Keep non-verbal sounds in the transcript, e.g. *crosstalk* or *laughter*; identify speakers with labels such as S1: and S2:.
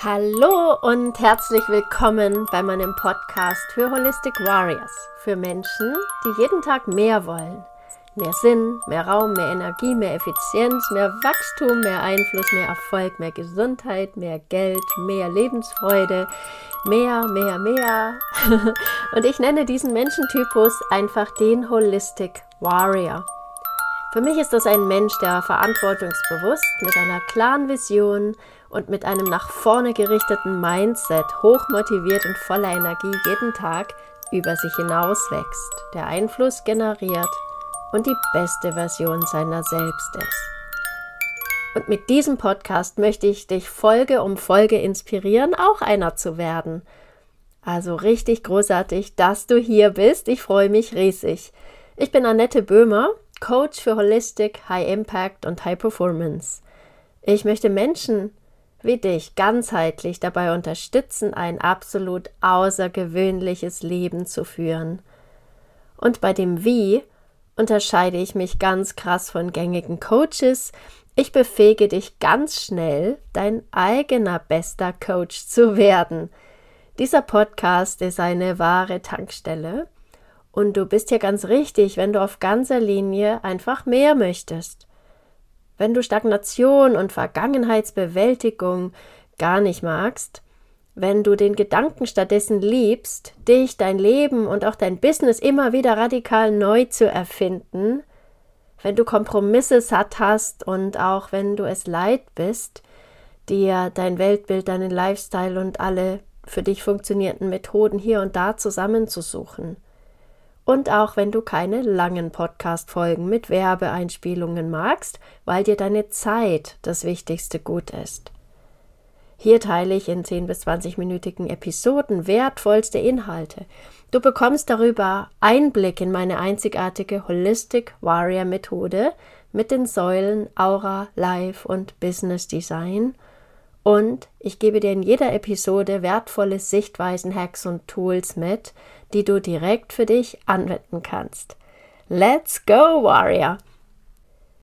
S1: Hallo und herzlich willkommen bei meinem Podcast für Holistic Warriors. Für Menschen, die jeden Tag mehr wollen. Mehr Sinn, mehr Raum, mehr Energie, mehr Effizienz, mehr Wachstum, mehr Einfluss, mehr Erfolg, mehr Gesundheit, mehr Geld, mehr Lebensfreude, mehr, mehr, mehr. *laughs* und ich nenne diesen Menschentypus einfach den Holistic Warrior. Für mich ist das ein Mensch, der verantwortungsbewusst, mit einer klaren Vision und mit einem nach vorne gerichteten Mindset, hochmotiviert und voller Energie jeden Tag über sich hinaus wächst, der Einfluss generiert und die beste Version seiner selbst ist. Und mit diesem Podcast möchte ich dich Folge um Folge inspirieren, auch einer zu werden. Also richtig großartig, dass du hier bist. Ich freue mich riesig. Ich bin Annette Böhmer Coach für Holistic, High Impact und High Performance. Ich möchte Menschen wie dich ganzheitlich dabei unterstützen, ein absolut außergewöhnliches Leben zu führen. Und bei dem Wie unterscheide ich mich ganz krass von gängigen Coaches. Ich befähige dich ganz schnell, dein eigener bester Coach zu werden. Dieser Podcast ist eine wahre Tankstelle und du bist hier ganz richtig, wenn du auf ganzer Linie einfach mehr möchtest. Wenn du Stagnation und Vergangenheitsbewältigung gar nicht magst, wenn du den Gedanken stattdessen liebst, dich, dein Leben und auch dein Business immer wieder radikal neu zu erfinden, wenn du Kompromisse satt hast und auch wenn du es leid bist, dir dein Weltbild, deinen Lifestyle und alle für dich funktionierenden Methoden hier und da zusammenzusuchen und auch wenn du keine langen Podcast-Folgen mit Werbeeinspielungen magst, weil dir deine Zeit das wichtigste Gut ist. Hier teile ich in 10 bis 20-minütigen Episoden wertvollste Inhalte. Du bekommst darüber Einblick in meine einzigartige Holistic Warrior Methode mit den Säulen Aura, Life und Business Design. Und ich gebe dir in jeder Episode wertvolle Sichtweisen, Hacks und Tools mit, die du direkt für dich anwenden kannst. Let's go, Warrior!